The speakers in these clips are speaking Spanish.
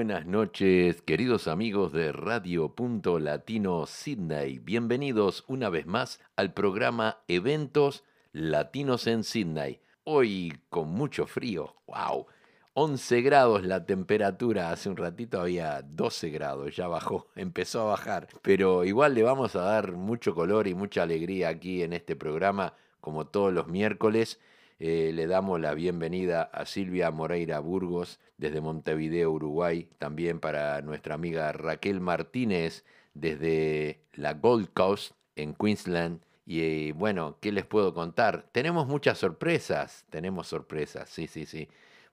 Buenas noches, queridos amigos de Radio Punto Latino Sydney. Bienvenidos una vez más al programa Eventos Latinos en Sydney. Hoy con mucho frío, wow. 11 grados la temperatura, hace un ratito había 12 grados, ya bajó, empezó a bajar, pero igual le vamos a dar mucho color y mucha alegría aquí en este programa, como todos los miércoles. Eh, le damos la bienvenida a Silvia Moreira Burgos desde Montevideo, Uruguay, también para nuestra amiga Raquel Martínez desde la Gold Coast en Queensland. Y bueno, ¿qué les puedo contar? Tenemos muchas sorpresas, tenemos sorpresas, sí, sí, sí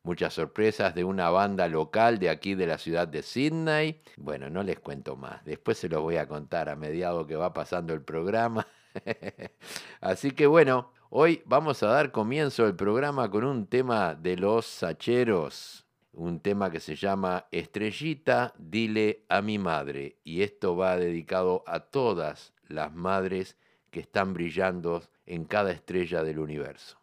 muchas sorpresas de una banda local de aquí de la ciudad de Sydney. Bueno, no les cuento más, después se los voy a contar a mediado que va pasando el programa. Así que bueno, hoy vamos a dar comienzo al programa con un tema de los Sacheros, un tema que se llama Estrellita, dile a mi madre. Y esto va dedicado a todas las madres que están brillando en cada estrella del universo.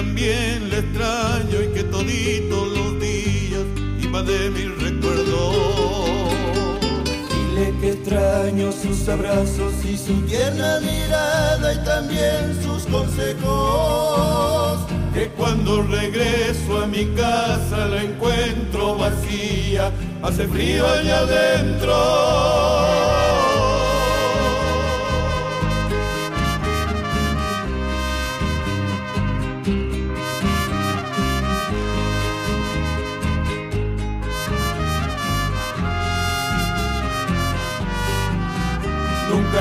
También le extraño y que toditos los días iba de mis recuerdos. Dile que extraño sus abrazos y su tierna mirada y también sus consejos. Que cuando regreso a mi casa la encuentro vacía, hace frío allá adentro.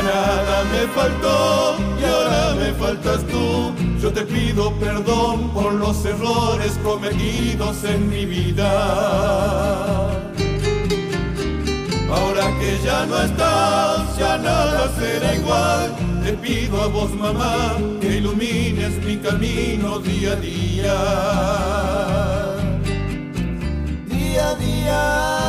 Nada me faltó y ahora me faltas tú. Yo te pido perdón por los errores cometidos en mi vida. Ahora que ya no estás, ya nada será igual. Te pido a vos, mamá, que ilumines mi camino día a día. Día a día.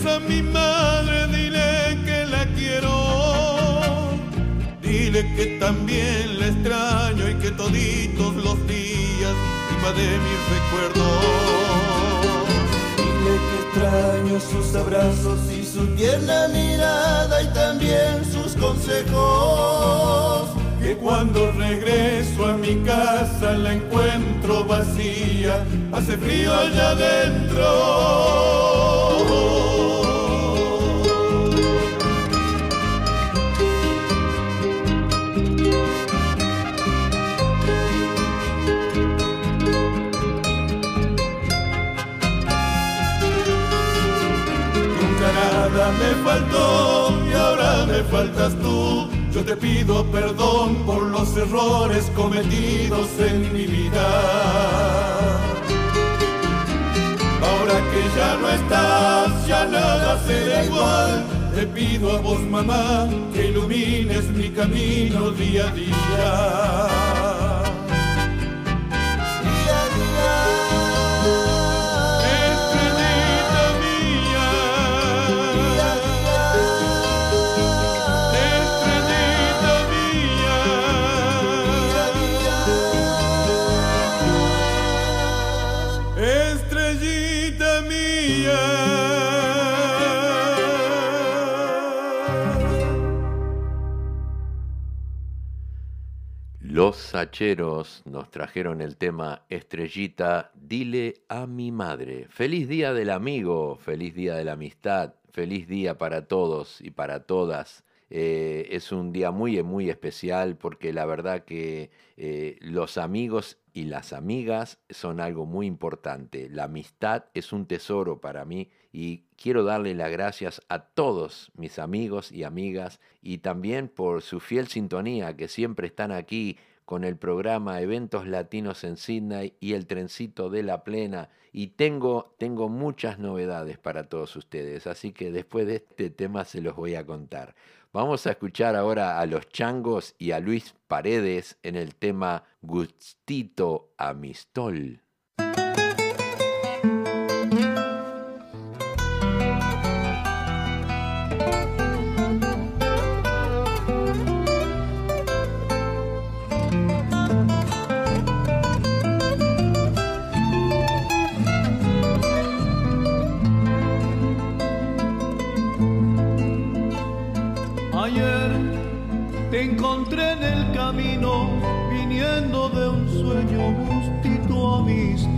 Ves a mi madre, dile que la quiero. Dile que también la extraño y que toditos los días iba de mis recuerdos. Dile que extraño sus abrazos y su tierna mirada y también sus consejos que cuando regreso a mi casa la encuentro vacía, hace frío allá adentro. Faltó y ahora me faltas tú yo te pido perdón por los errores cometidos en mi vida. Ahora que ya no estás, ya nada será igual. Te pido a vos, mamá, que ilumines mi camino día a día. Los Hacheros nos trajeron el tema Estrellita, dile a mi madre. Feliz día del amigo, feliz día de la amistad, feliz día para todos y para todas. Eh, es un día muy, muy especial porque la verdad que eh, los amigos y las amigas son algo muy importante. La amistad es un tesoro para mí y quiero darle las gracias a todos mis amigos y amigas y también por su fiel sintonía que siempre están aquí con el programa Eventos Latinos en Sydney y el trencito de la plena. Y tengo, tengo muchas novedades para todos ustedes, así que después de este tema se los voy a contar. Vamos a escuchar ahora a los changos y a Luis Paredes en el tema Gustito Amistol.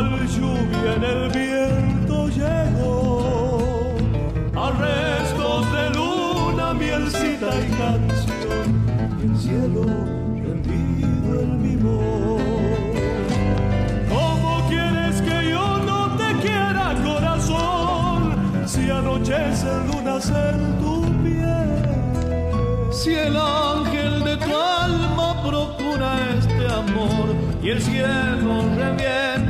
cual lluvia en el viento llegó. A restos de luna, mielcita y canción, y el cielo ¿Cómo quieres que yo no te quiera, corazón? Si anochece luna en tu piel. Si el ángel de tu alma procura este amor y el cielo revienta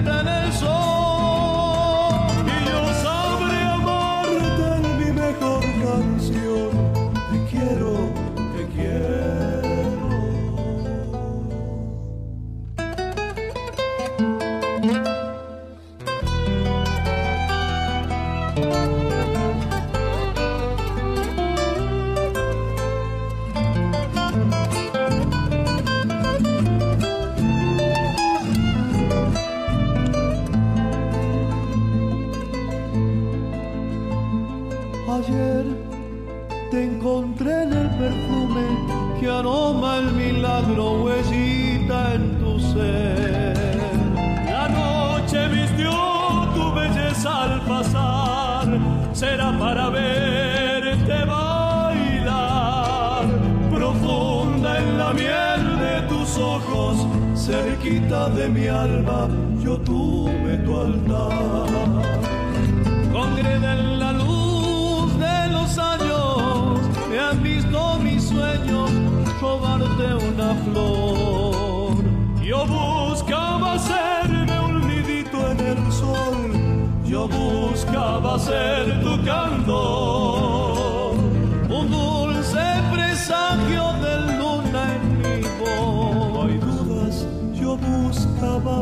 de mi alma yo tuve tu altar. Congreda en la luz de los años, me han visto mis sueños robarte una flor. Yo buscaba serme un nidito en el sol, yo buscaba ser tu canto,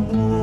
buscaba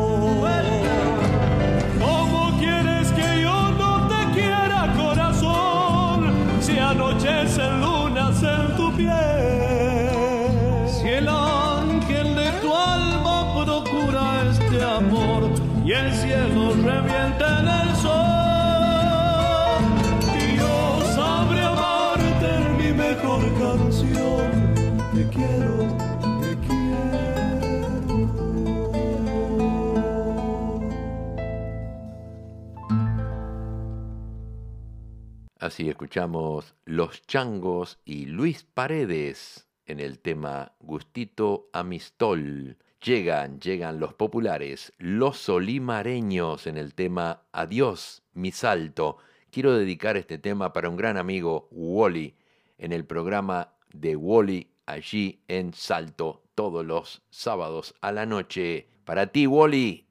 Así escuchamos Los Changos y Luis Paredes en el tema Gustito Amistol. Llegan, llegan los populares, los solimareños en el tema Adiós, mi salto. Quiero dedicar este tema para un gran amigo, Wally, en el programa de Wally allí en Salto todos los sábados a la noche. Para ti, Wally.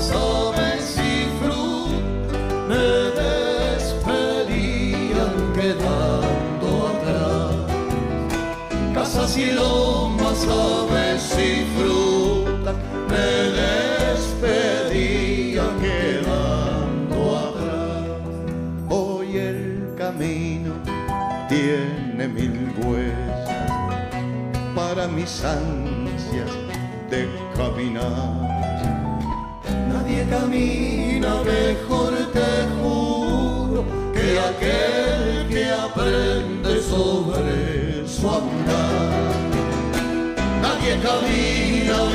Y frutas me despedían quedando atrás. Casas y lomas, aves y frutas me despedían quedando atrás. Hoy el camino tiene mil huellas para mis ansias de caminar. Camina mejor, te juro, que aquel que aprende sobre su andar. Nadie camina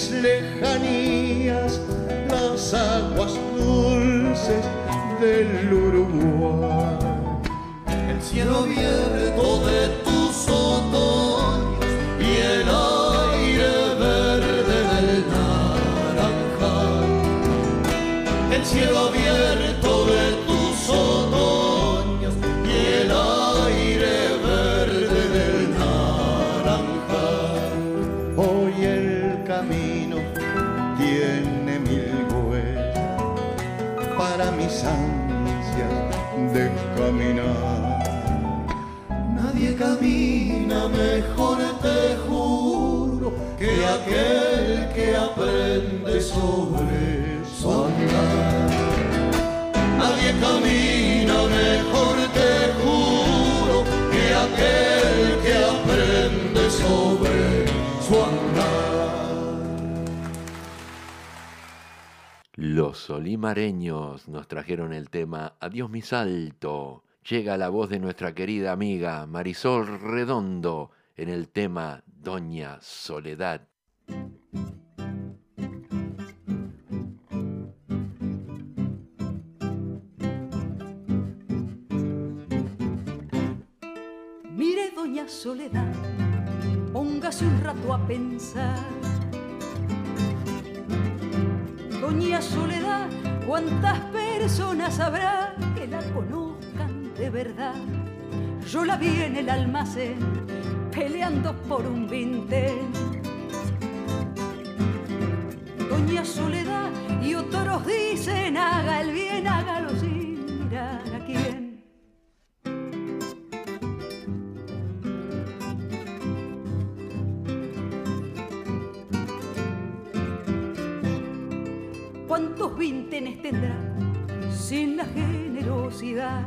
mis lejanías las aguas dulces del Uruguay. El cielo abierto de tus otoños y el aire verde del naranjal. El cielo abierto camina mejor, te juro, que aquel que aprende sobre su andar. Nadie camina mejor, te juro, que aquel que aprende sobre su andar. Los olimareños nos trajeron el tema Adiós mi salto. Llega la voz de nuestra querida amiga Marisol Redondo en el tema Doña Soledad. Mire, doña Soledad, póngase un rato a pensar. Doña Soledad, ¿cuántas personas habrá que la conozcan verdad? Yo la vi en el almacén peleando por un vintén. Doña Soledad y otros dicen haga el bien, hágalo sin mirar a quién. ¿Cuántos vintenes tendrá sin la generosidad?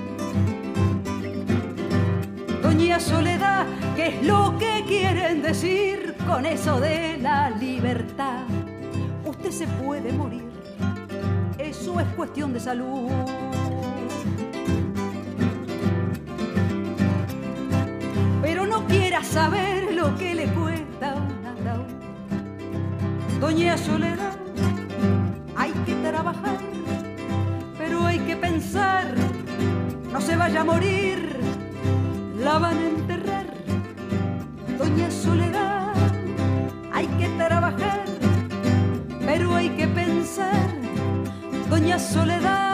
Doña Soledad, ¿qué es lo que quieren decir con eso de la libertad? Usted se puede morir, eso es cuestión de salud. Pero no quiera saber lo que le cuesta. Doña Soledad, hay que trabajar, pero hay que pensar, no se vaya a morir, la van a enterrar. Doña Soledad, hay que trabajar, pero hay que pensar, Doña Soledad.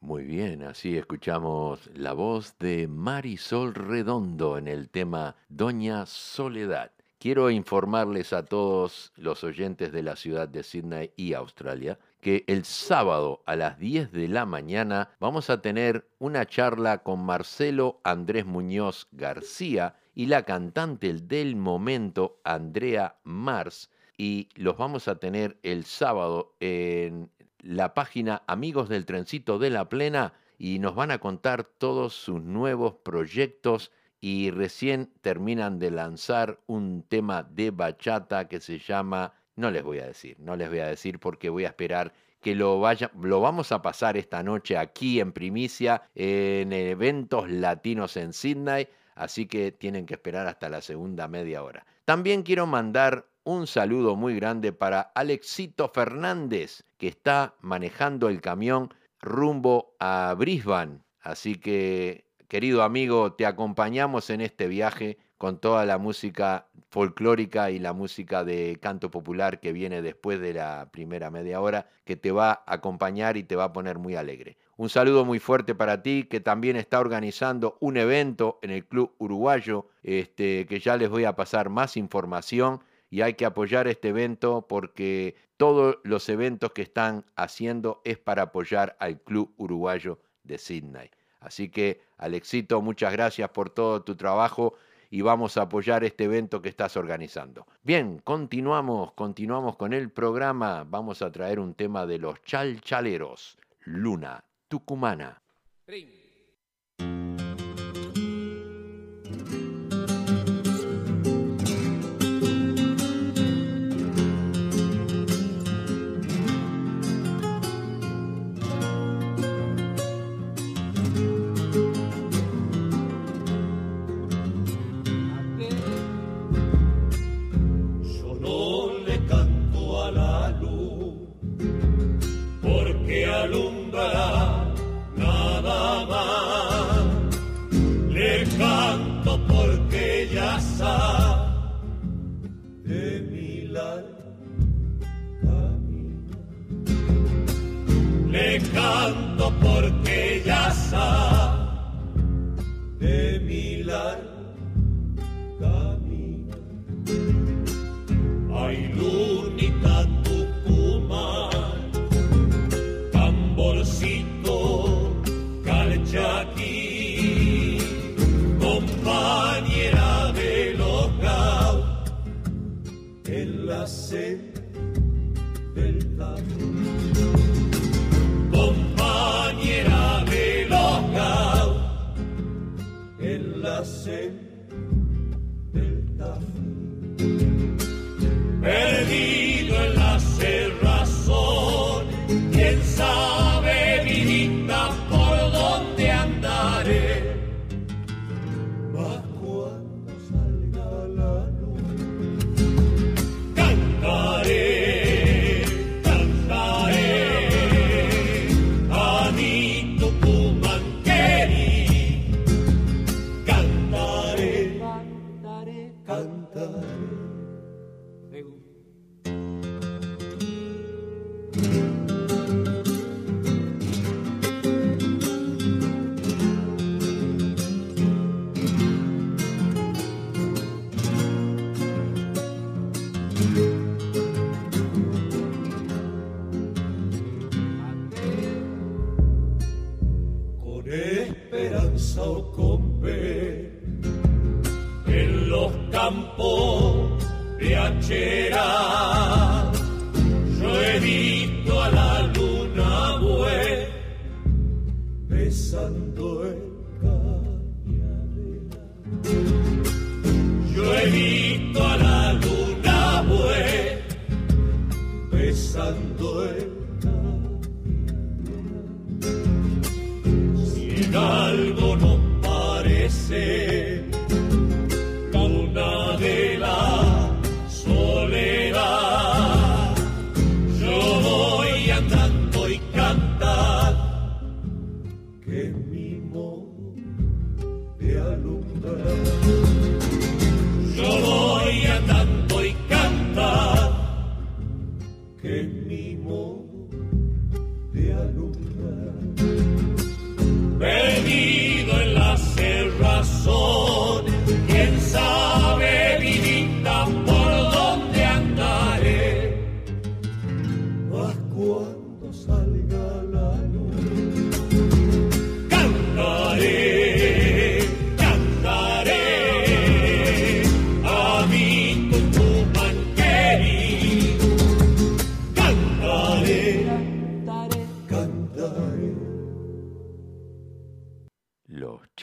Muy bien, así escuchamos la voz de Marisol Redondo en el tema Doña Soledad. Quiero informarles a todos los oyentes de la ciudad de Sydney y Australia que el sábado a las 10 de la mañana vamos a tener una charla con Marcelo Andrés Muñoz García y la cantante del momento Andrea Mars y los vamos a tener el sábado en la página Amigos del Trencito de la Plena y nos van a contar todos sus nuevos proyectos y recién terminan de lanzar un tema de bachata que se llama, no les voy a decir, no les voy a decir porque voy a esperar que lo vaya, lo vamos a pasar esta noche aquí en primicia en eventos latinos en Sydney, así que tienen que esperar hasta la segunda media hora. También quiero mandar un saludo muy grande para Alexito Fernández, que está manejando el camión rumbo a Brisbane. Así que Querido amigo, te acompañamos en este viaje con toda la música folclórica y la música de canto popular que viene después de la primera media hora, que te va a acompañar y te va a poner muy alegre. Un saludo muy fuerte para ti, que también está organizando un evento en el Club Uruguayo, este, que ya les voy a pasar más información y hay que apoyar este evento porque todos los eventos que están haciendo es para apoyar al Club Uruguayo de Sydney. Así que, Alexito, muchas gracias por todo tu trabajo y vamos a apoyar este evento que estás organizando. Bien, continuamos, continuamos con el programa. Vamos a traer un tema de los chalchaleros, Luna Tucumana.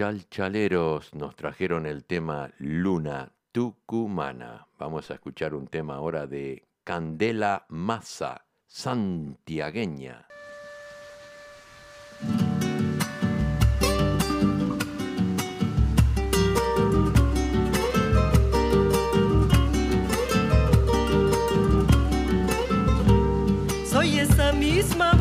Chalchaleros nos trajeron el tema Luna Tucumana. Vamos a escuchar un tema ahora de Candela Massa, santiagueña. Soy esa misma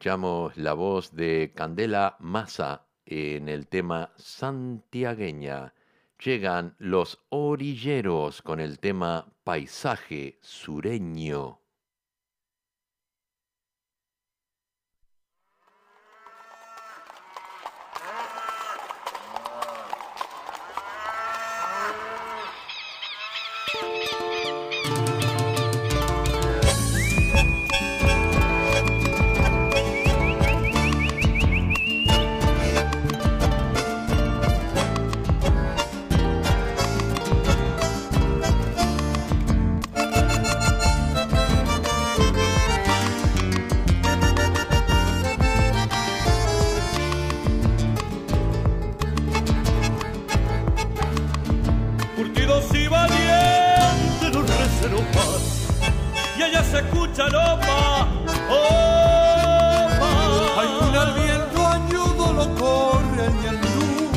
escuchamos la voz de Candela Massa en el tema Santiagueña. Llegan los orilleros con el tema Paisaje Sureño. escucha lopa, opa. Oh, Algún al viento añudo lo corre y el luz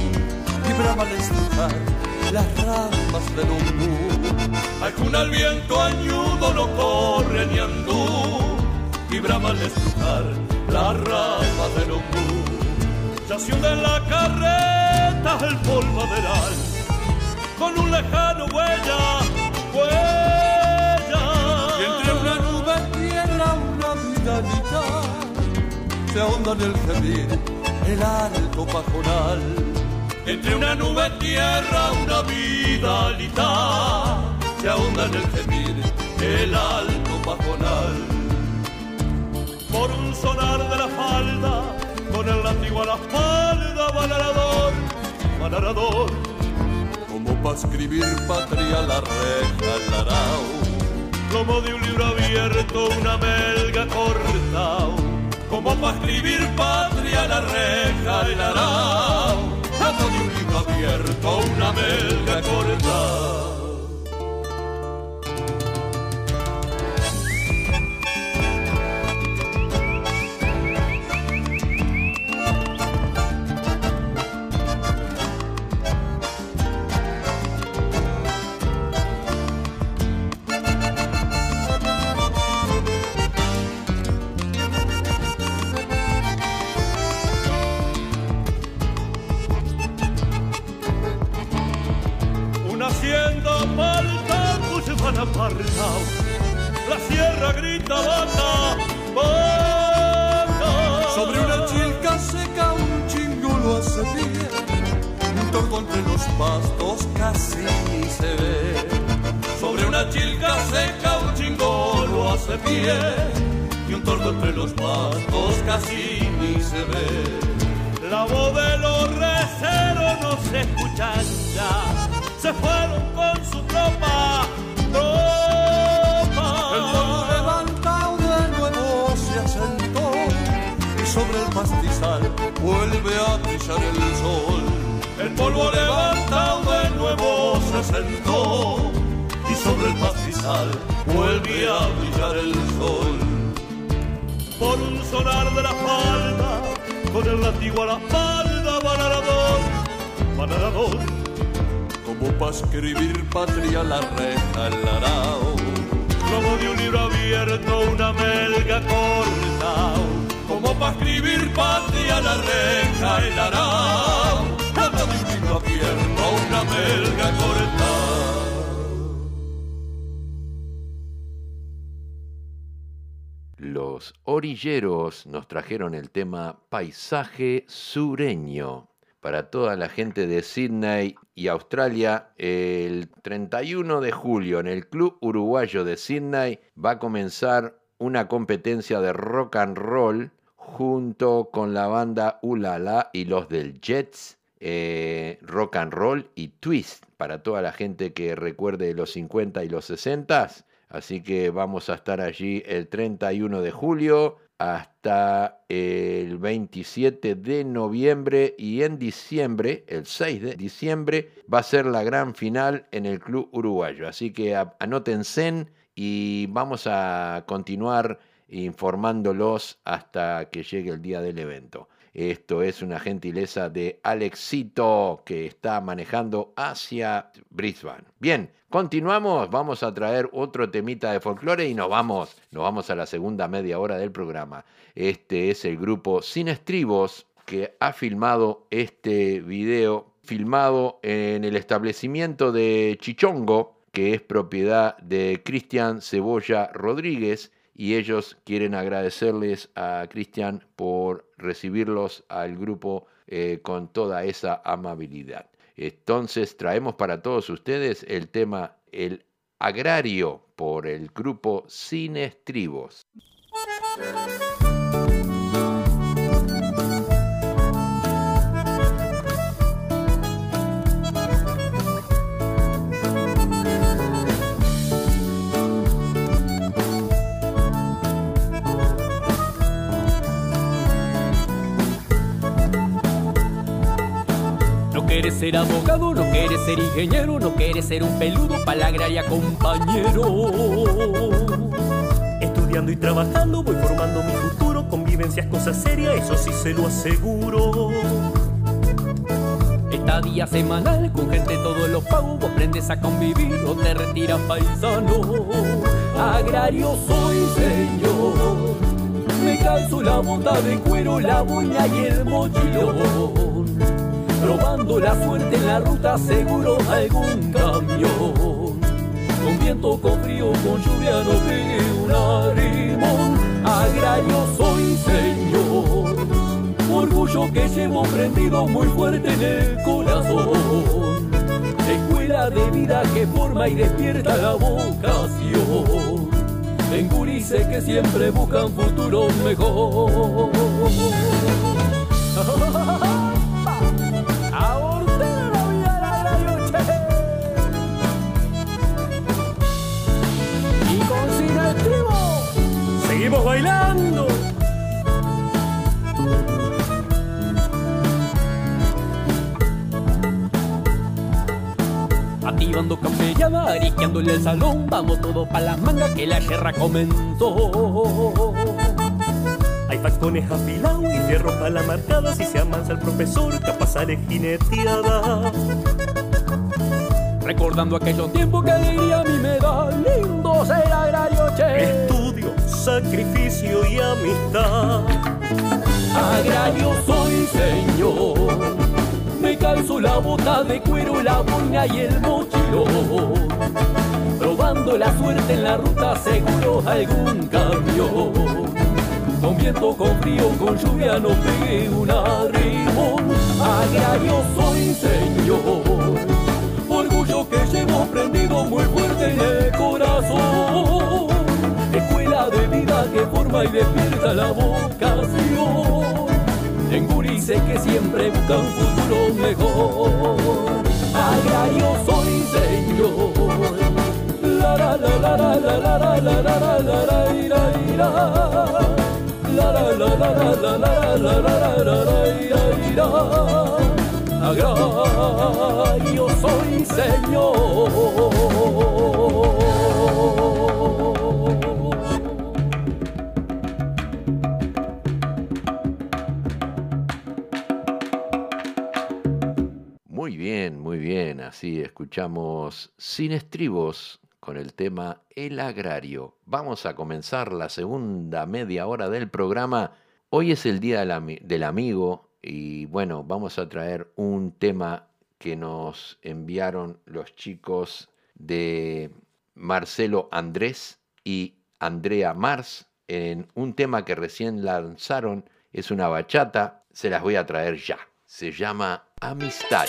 y brava al las ramas del ombú. Algún al viento añudo lo corre y el y brava al las ramas del ombú. Yació de la carreta el polvo del al con un lejano huella, huella en el gemir el alto pajonal. Entre una nube tierra, una vida alita, se ahonda en el gemir el alto pajonal. Por un sonar de la falda, con el látigo a la espalda, va narador. Como para escribir patria la reja el arao. Como de un libro abierto una melga cortao. Como para escribir patria la reja el arao. De un libro abierto una melga cortao. Por un sonar de la falda, con el látigo a la espalda, va narador, va narador. Como para escribir patria la reja el arao. Como de un libro abierto una melga corta. Como para escribir patria la reja el arao. Como de un libro abierto una melga corta. Orilleros nos trajeron el tema Paisaje Sureño. Para toda la gente de Sydney y Australia, el 31 de julio en el Club Uruguayo de Sydney va a comenzar una competencia de rock and roll junto con la banda Ulala y los del Jets, eh, rock and roll y twist para toda la gente que recuerde los 50 y los 60. Así que vamos a estar allí el 31 de julio hasta el 27 de noviembre y en diciembre, el 6 de diciembre, va a ser la gran final en el Club Uruguayo. Así que anótense y vamos a continuar informándolos hasta que llegue el día del evento. Esto es una gentileza de Alexito que está manejando hacia Brisbane. Bien, continuamos, vamos a traer otro temita de folclore y nos vamos, nos vamos a la segunda media hora del programa. Este es el grupo Sin Estribos que ha filmado este video, filmado en el establecimiento de Chichongo, que es propiedad de Cristian Cebolla Rodríguez, y ellos quieren agradecerles a Cristian por recibirlos al grupo eh, con toda esa amabilidad. Entonces traemos para todos ustedes el tema El Agrario por el grupo Sin Estribos. Quieres ser abogado, no quieres ser ingeniero, no quieres ser un peludo para la agraria compañero. Estudiando y trabajando voy formando mi futuro. Convivencia es cosa seria, eso sí se lo aseguro. Estadía semanal con gente todos los pagos, vos aprendes a convivir o te retiras paisano. Agrario soy señor, me calzo la bondad de cuero, la boina y el mochilón. Probando la suerte en la ruta, seguro algún camión. Con viento, con frío, con lluvia, no pegué un arrimón. Agrario soy señor, orgullo que llevo prendido muy fuerte en el corazón. Escuela de vida que forma y despierta la vocación. En gurises que siempre buscan futuro mejor. Seguimos bailando. Activando campellada, ariqueándole el salón Vamos todos pa' la manga que la guerra comenzó Hay facones afilados y fierro para la marcada. Si se amansa el profesor, capaz sale jineteada. Recordando aquellos tiempos que alegría a mí me da Lindo ser agrario, che Sacrificio y amistad. Agrario soy, señor. Me calzo la bota de cuero, la boina y el mochilón Probando la suerte en la ruta, seguro algún cambio. Con viento, con frío, con lluvia, no pegué un arrimón Agrario soy, señor. Orgullo que llevo prendido muy fuerte en el corazón que forma y despierta la vocación En gurises que siempre buscan futuro mejor Agrario soy señor La la la la la la la la la la la la. La la la Así escuchamos Sin Estribos con el tema El Agrario. Vamos a comenzar la segunda media hora del programa. Hoy es el Día del, Ami- del Amigo y bueno, vamos a traer un tema que nos enviaron los chicos de Marcelo Andrés y Andrea Mars en un tema que recién lanzaron. Es una bachata, se las voy a traer ya. Se llama Amistad.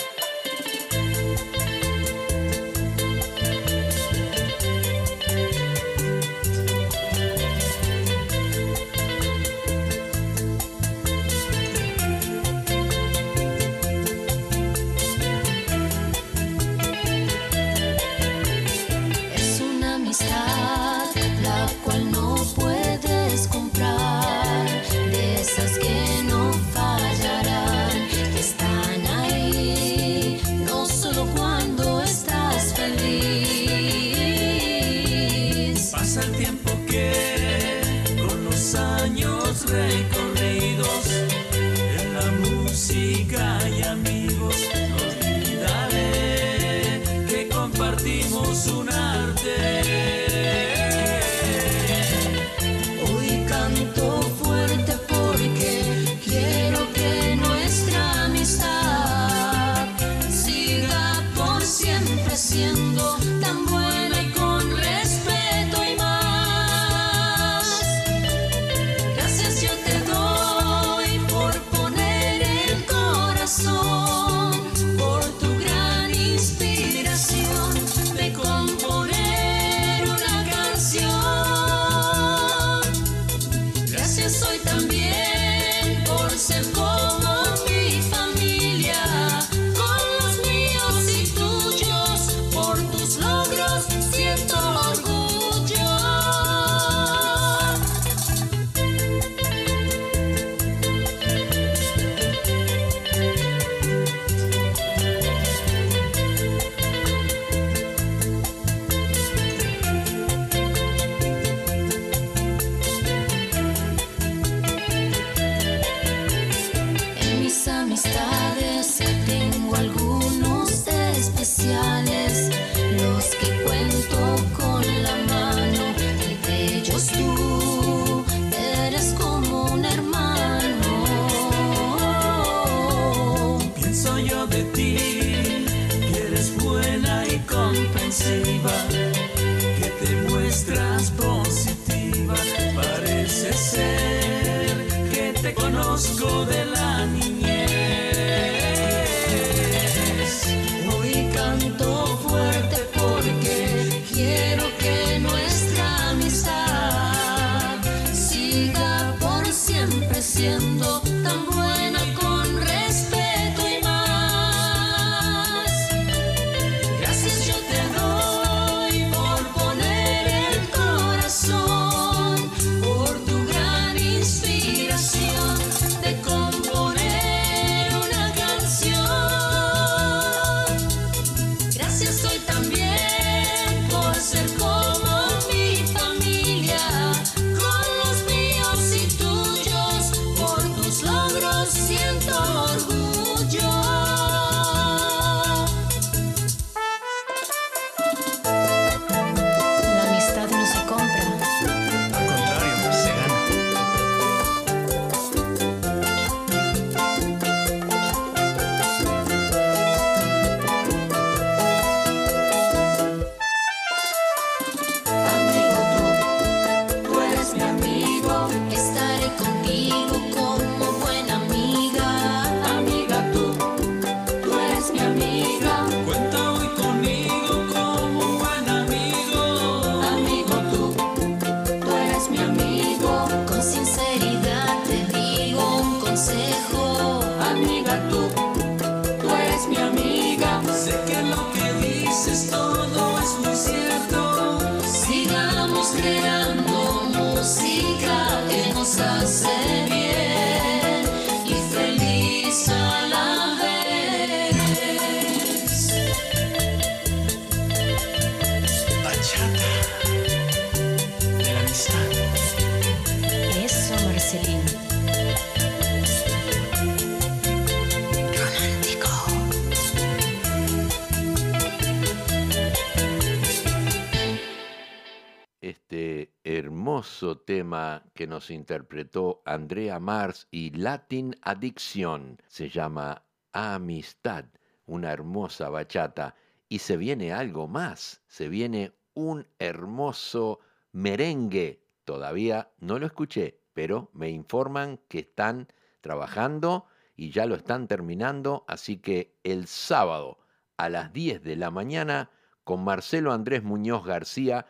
De ti, que eres buena y comprensiva, que te muestras positiva. Parece ser que te conozco de tema que nos interpretó Andrea Mars y Latin Addiction. Se llama Amistad, una hermosa bachata. Y se viene algo más, se viene un hermoso merengue. Todavía no lo escuché, pero me informan que están trabajando y ya lo están terminando, así que el sábado a las 10 de la mañana con Marcelo Andrés Muñoz García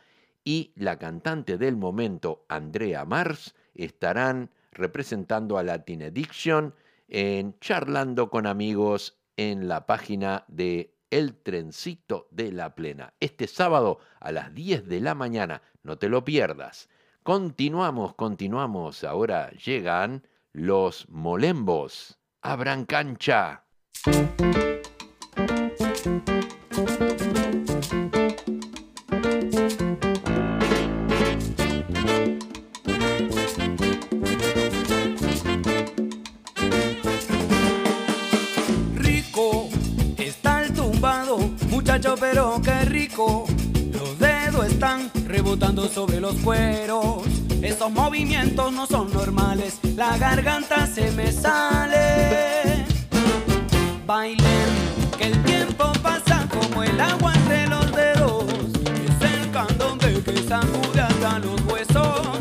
y la cantante del momento Andrea Mars estarán representando a Latin Addiction en Charlando con amigos en la página de El Trencito de la Plena. Este sábado a las 10 de la mañana, no te lo pierdas. Continuamos, continuamos. Ahora llegan los molembos. Abran cancha. Rebotando sobre los cueros. Esos movimientos no son normales, la garganta se me sale. Bailen, que el tiempo pasa como el agua entre los dedos. Es el candongue que sacude hasta los huesos.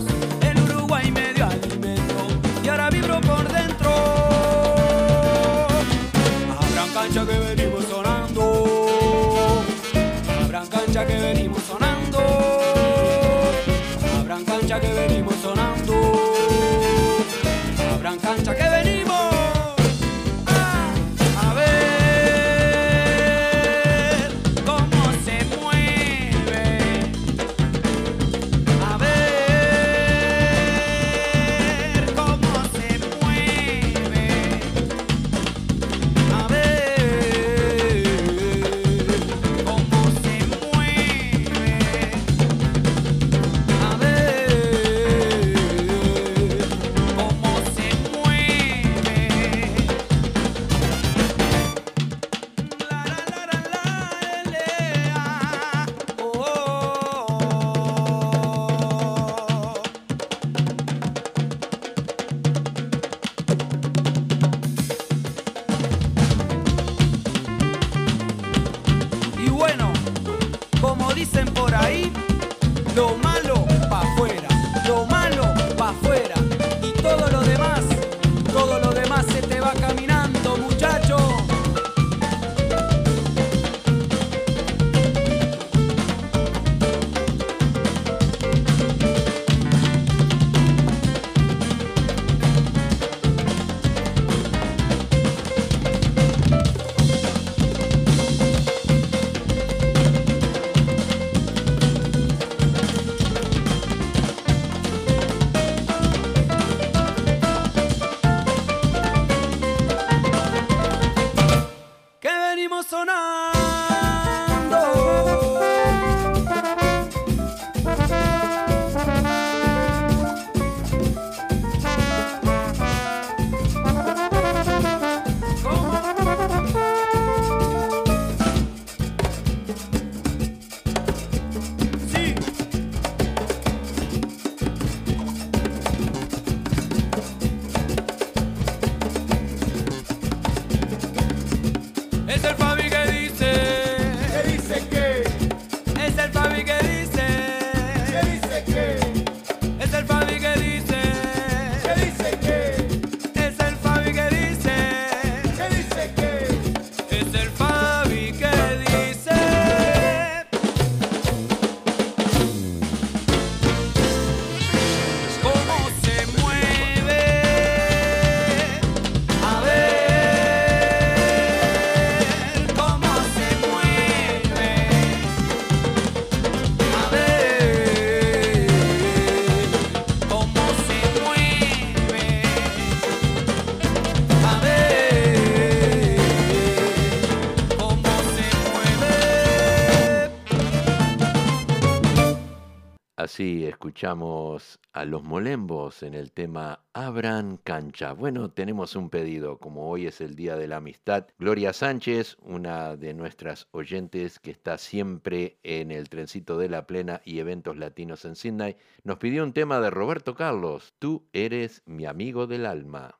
Así escuchamos a los molembos en el tema Abran cancha. Bueno, tenemos un pedido, como hoy es el Día de la Amistad. Gloria Sánchez, una de nuestras oyentes que está siempre en el trencito de la plena y eventos latinos en Sydney, nos pidió un tema de Roberto Carlos. Tú eres mi amigo del alma.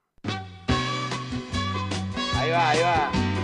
Ahí va, ahí va.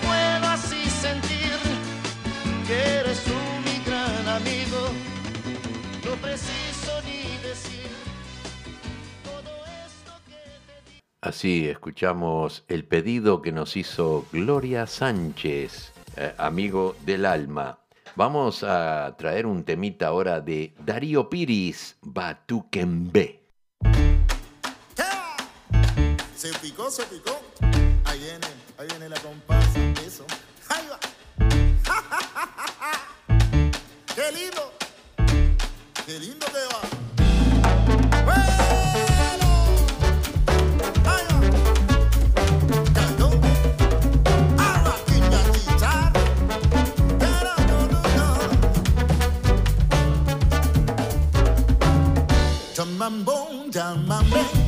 pero es bueno así sentir que eres tú mi gran amigo. No preciso ni decir todo esto que te digo. Así escuchamos el pedido que nos hizo Gloria Sánchez, eh, amigo del alma. Vamos a traer un temita ahora de Darío Piris, Batuquembe. Se picó, se picó. Ahí viene, ahí viene la comparsa. Eso. Ahí va. ¡Qué lindo! ¡Qué lindo que va! ¡Bueno! Ahí va.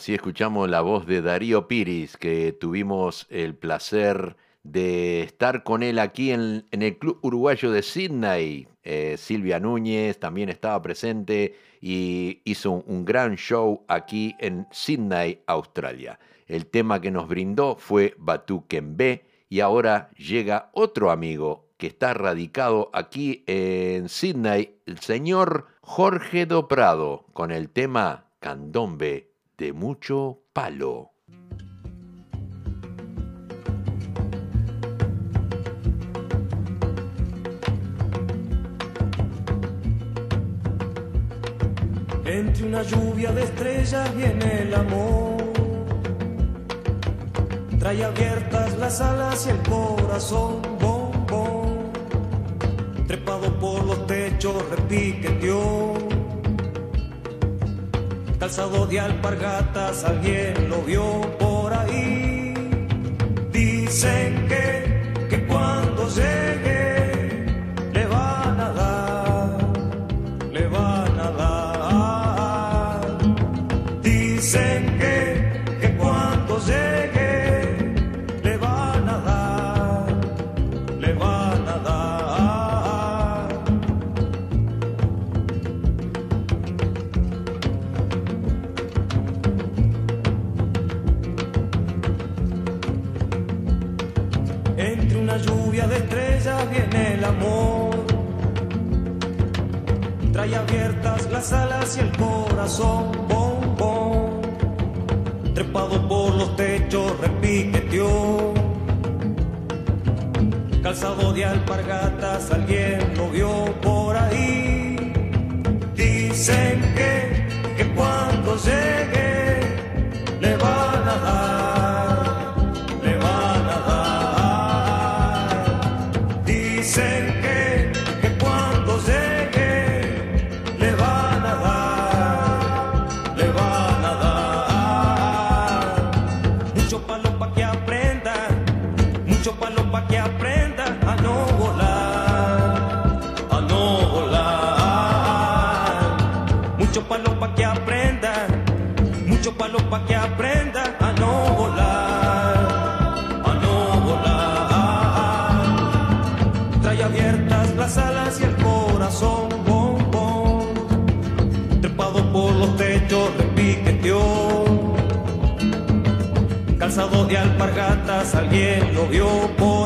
Así escuchamos la voz de Darío Piris, que tuvimos el placer de estar con él aquí en, el Club Uruguayo de Sydney. Eh, Silvia Núñez también estaba presente y hizo un, gran show aquí en Sydney, Australia. El tema que nos brindó fue Batu Kembe y ahora llega otro amigo que está radicado aquí en Sydney, el señor Jorge Doprado, con el tema Candombe de mucho palo. Entre una lluvia de estrellas viene el amor. Trae abiertas las alas y el corazón, bom, Trepado por los techos, repiqueteó calzado de alpargatas, alguien lo vio por ahí. Dicen que, que cuando llegue las y el corazón, bom. Trepado por los techos, repiqueteó. Calzado de alpargatas, alguien lo vio por ahí. Dicen que, que cuando llegue mucho palo pa' que aprenda a no volar, a no volar. muy abiertas las alas y el corazón, bom, bom. Trepado por los techos, repiqueteó. Calzado de alpargatas, alguien lo vio por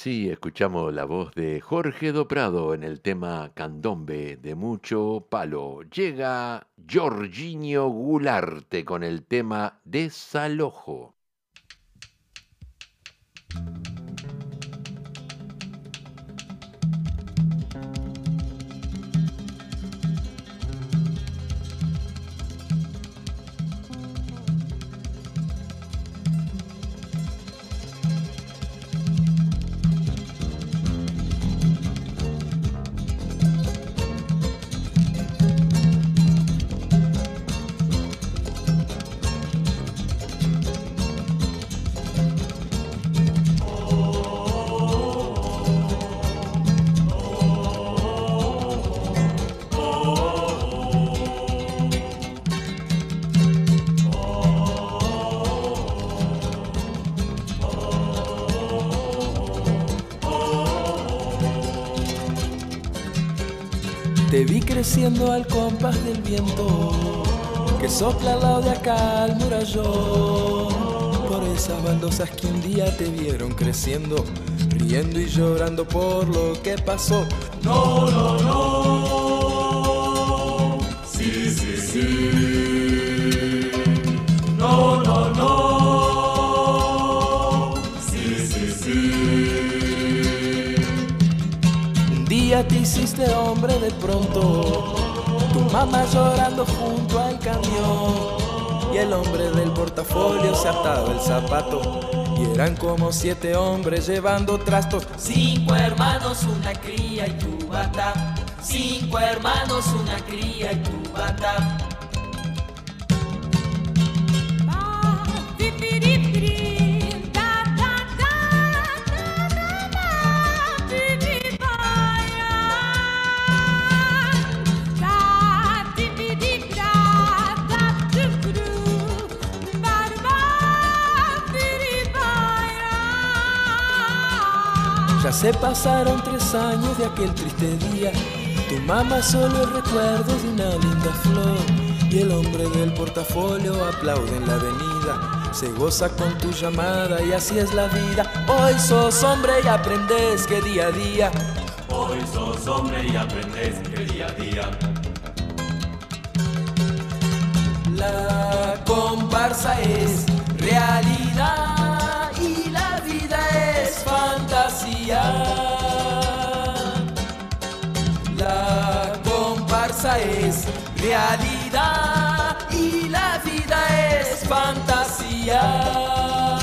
Así escuchamos la voz de Jorge Doprado en el tema Candombe de mucho palo. Llega Jorginho Gularte con el tema Desalojo. Te vi creciendo al compás del viento que sopla al lado de acá al murallón. Por esas baldosas que un día te vieron creciendo, riendo y llorando por lo que pasó. No, no, no. Te hiciste hombre de pronto, tu mamá llorando junto al camión. Y el hombre del portafolio se ataba el zapato. Y eran como siete hombres llevando trastos. Cinco hermanos, una cría y tu bata. Cinco hermanos, una cría y tu bata. Se pasaron tres años de aquel triste día. Tu mamá solo recuerdo de una linda flor. Y el hombre del portafolio aplaude en la avenida. Se goza con tu llamada y así es la vida. Hoy sos hombre y aprendes que día a día. Hoy sos hombre y aprendes que día a día. La comparsa es realidad es fantasía. La comparsa es realidad y la vida es fantasía.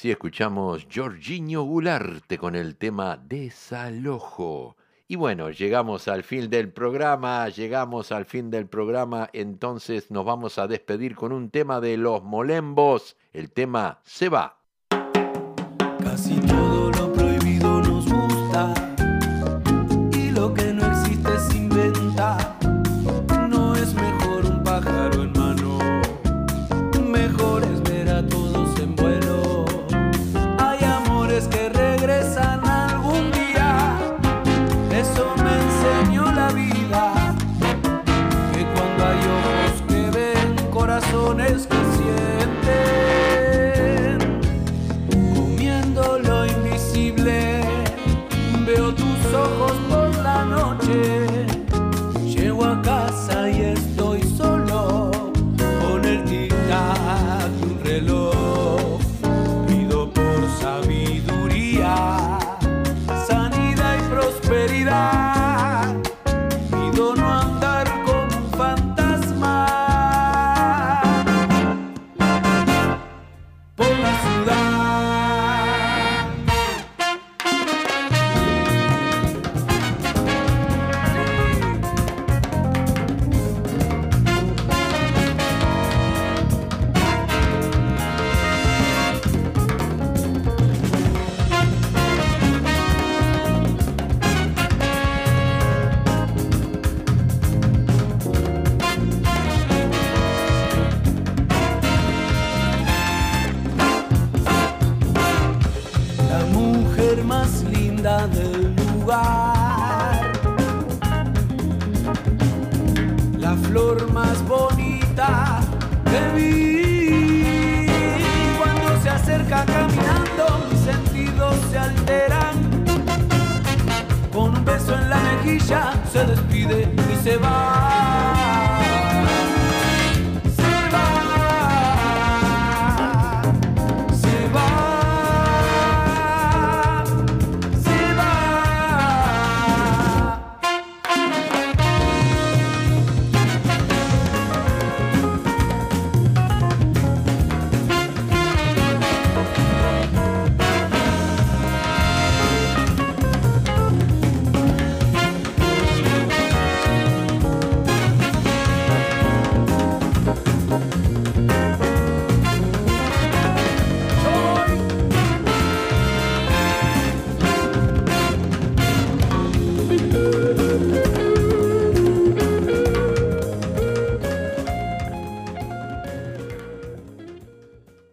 Así escuchamos Jorginho Gularte con el tema Desalojo. Y bueno, llegamos al fin del programa, llegamos al fin del programa, entonces nos vamos a despedir con un tema de los molembos, el tema Se va. Casi todo lo